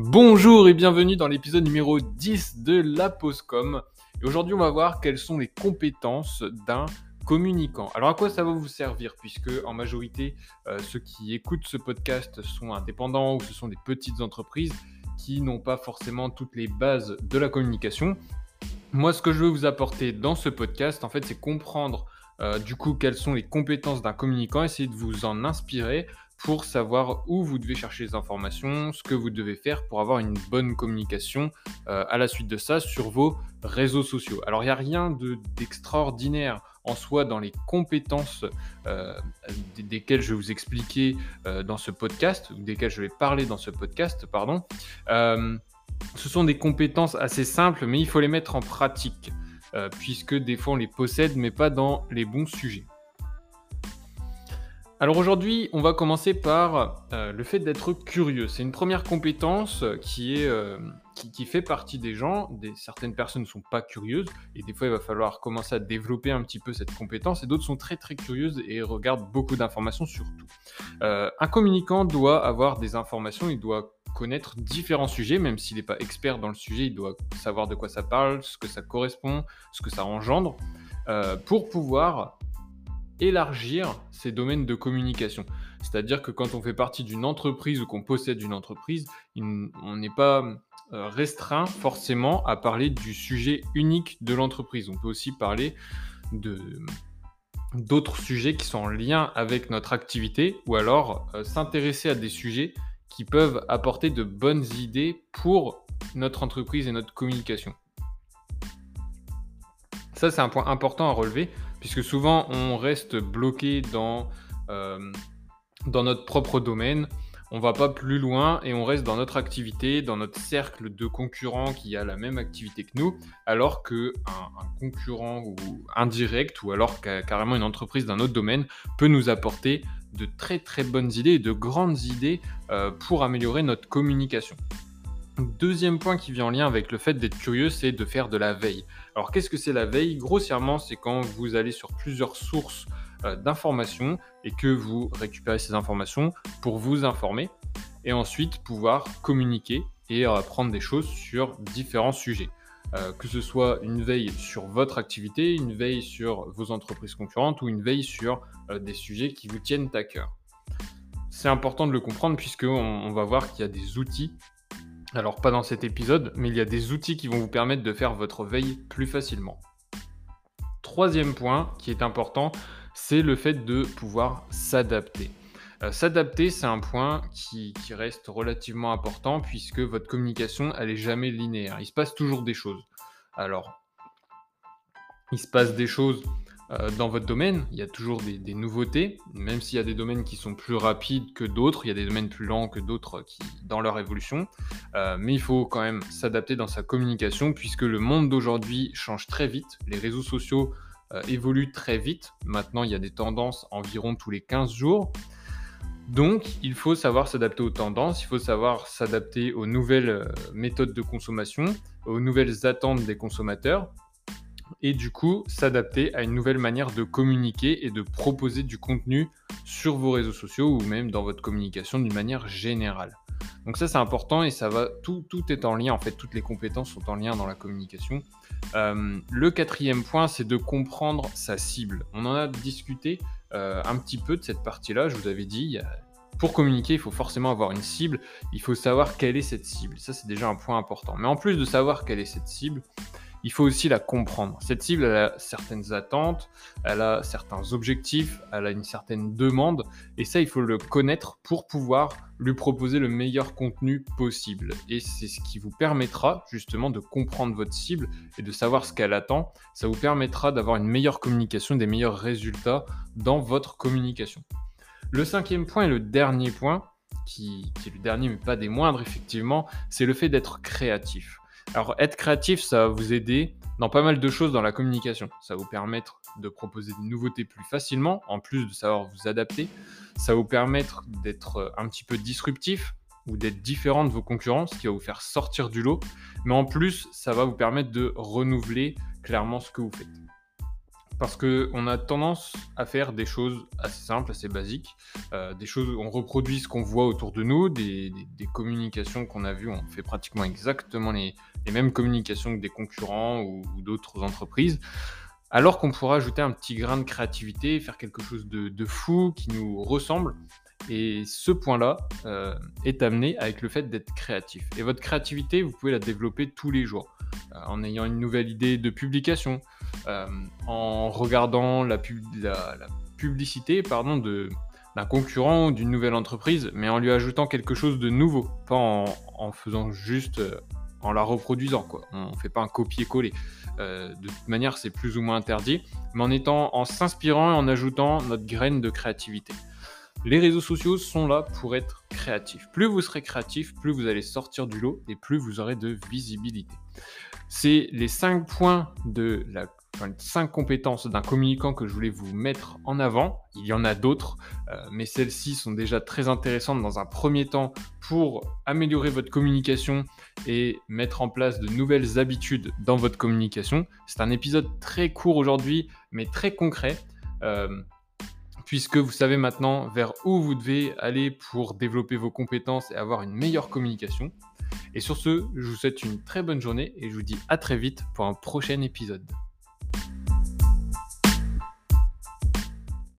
Bonjour et bienvenue dans l'épisode numéro 10 de la Postcom. Et aujourd'hui, on va voir quelles sont les compétences d'un communicant. Alors à quoi ça va vous servir puisque en majorité euh, ceux qui écoutent ce podcast sont indépendants ou ce sont des petites entreprises qui n'ont pas forcément toutes les bases de la communication. Moi, ce que je veux vous apporter dans ce podcast, en fait, c'est comprendre euh, du coup quelles sont les compétences d'un communicant, essayer de vous en inspirer pour savoir où vous devez chercher les informations, ce que vous devez faire pour avoir une bonne communication euh, à la suite de ça sur vos réseaux sociaux. Alors il n'y a rien d'extraordinaire en soi dans les compétences euh, desquelles je vais vous expliquer euh, dans ce podcast, ou desquelles je vais parler dans ce podcast, pardon. ce sont des compétences assez simples, mais il faut les mettre en pratique, puisque des fois on les possède, mais pas dans les bons sujets. Alors aujourd'hui, on va commencer par euh, le fait d'être curieux. C'est une première compétence qui, est, euh, qui, fait partie des gens. Certaines personnes ne sont pas curieuses et des fois il va falloir commencer à développer un petit peu cette compétence et d'autres sont très très curieuses et regardent beaucoup d'informations surtout. Euh, un communicant doit avoir des informations, il doit connaître différents sujets, même s'il n'est pas expert dans le sujet, il doit savoir de quoi ça parle, ce que ça correspond, ce que ça engendre, pour pouvoir élargir ses domaines de communication. C'est-à-dire que quand on fait partie d'une entreprise ou qu'on possède une entreprise, on n'est pas euh, restreint forcément à parler du sujet unique de l'entreprise. On peut aussi parler de d'autres sujets qui sont en lien avec notre activité ou alors euh, s'intéresser à des sujets qui peuvent apporter de bonnes idées pour notre entreprise et notre communication. Ça, c'est un point important à relever puisque souvent on reste bloqué dans, euh, dans notre propre domaine. On va pas plus loin et on reste dans notre activité, dans notre cercle de concurrents qui a la même activité que nous, alors qu'un un concurrent ou indirect ou alors carrément une entreprise d'un autre domaine peut nous apporter de très très bonnes idées de grandes idées euh, pour améliorer notre communication. Deuxième point qui vient en lien avec le fait d'être curieux, c'est de faire de la veille. Alors qu'est-ce que c'est la veille? Grossièrement, c'est quand vous allez sur plusieurs sources euh, d'informations et que vous récupérez ces informations pour vous informer et ensuite pouvoir communiquer et apprendre des choses sur différents sujets. Euh, que ce soit une veille sur votre activité, une veille sur vos entreprises concurrentes ou une veille sur euh, des sujets qui vous tiennent à cœur. C'est important de le comprendre puisqu'on on va voir qu'il y a des outils alors pas dans cet épisode, mais il y a des outils qui vont vous permettre de faire votre veille plus facilement. Troisième point qui est important, c'est le fait de pouvoir s'adapter. Euh, s'adapter, c'est un point qui, reste relativement important puisque votre communication, elle est jamais linéaire. Il se passe toujours des choses. Alors, il se passe des choses euh, dans votre domaine. Il y a toujours des, nouveautés, même s'il y a des domaines qui sont plus rapides que d'autres, il y a des domaines plus lents que d'autres qui, dans leur évolution. Euh, mais il faut quand même s'adapter dans sa communication puisque le monde d'aujourd'hui change très vite. Les réseaux sociaux euh, évoluent très vite. Maintenant, il y a des tendances environ tous les 15 jours. Donc, il faut savoir s'adapter aux tendances, il faut savoir s'adapter aux nouvelles méthodes de consommation, aux nouvelles attentes des consommateurs et du coup s'adapter à une nouvelle manière de communiquer et de proposer du contenu sur vos réseaux sociaux ou même dans votre communication d'une manière générale. Donc ça c'est important et ça va tout, tout est en lien en fait toutes les compétences sont en lien dans la communication. Euh, le quatrième point c'est de comprendre sa cible. On en a discuté euh, un petit peu de cette partie-là. Je vous avais dit pour communiquer, il faut forcément avoir une cible. Il faut savoir quelle est cette cible. Ça, c'est déjà un point important. Mais en plus de savoir quelle est cette cible, il faut aussi la comprendre. Cette cible, elle a certaines attentes, elle a certains objectifs, elle a une certaine demande, et ça, il faut le connaître pour pouvoir lui proposer le meilleur contenu possible. Et c'est ce qui vous permettra justement de comprendre votre cible et de savoir ce qu'elle attend. Ça vous permettra d'avoir une meilleure communication, des meilleurs résultats dans votre communication. Le cinquième point et le dernier point, qui, qui est le dernier mais pas des moindres effectivement, c'est le fait d'être créatif. Alors, être créatif, ça va vous aider dans pas mal de choses dans la communication. Ça va vous permettre de proposer des nouveautés plus facilement, en plus de savoir vous adapter. Ça va vous permettre d'être euh, un petit peu disruptif ou d'être différent de vos concurrents, ce qui va vous faire sortir du lot. Mais en plus, ça va vous permettre de renouveler clairement ce que vous faites. Parce qu'on a tendance à faire des choses assez simples, assez basiques, euh, des choses, on reproduit ce qu'on voit autour de nous, des, communications qu'on a vues, on fait pratiquement exactement les, mêmes communications que des concurrents ou, d'autres entreprises, alors qu'on pourra ajouter un petit grain de créativité, faire quelque chose de, fou qui nous ressemble. Et ce point-là euh, est amené avec le fait d'être créatif. Et votre créativité, vous pouvez la développer tous les jours. Euh, en ayant une nouvelle idée de publication, en regardant la, publicité pardon, d'un concurrent ou d'une nouvelle entreprise, mais en lui ajoutant quelque chose de nouveau, pas en, faisant juste euh, en la reproduisant. On ne fait pas un copier-coller. de toute manière, c'est plus ou moins interdit, mais en étant, en s'inspirant et en ajoutant notre graine de créativité. Les réseaux sociaux sont là pour être créatifs. Plus vous serez créatif, plus vous allez sortir du lot et plus vous aurez de visibilité. C'est les 5 points de la 5 compétences d'un communicant que je voulais vous mettre en avant. Il y en a d'autres, euh, mais celles-ci sont déjà très intéressantes dans un premier temps pour améliorer votre communication et mettre en place de nouvelles habitudes dans votre communication. C'est un épisode très court aujourd'hui, mais très concret. Euh, puisque vous savez maintenant vers où vous devez aller pour développer vos compétences et avoir une meilleure communication. Et sur ce, je vous souhaite une très bonne journée et je vous dis à très vite pour un prochain épisode.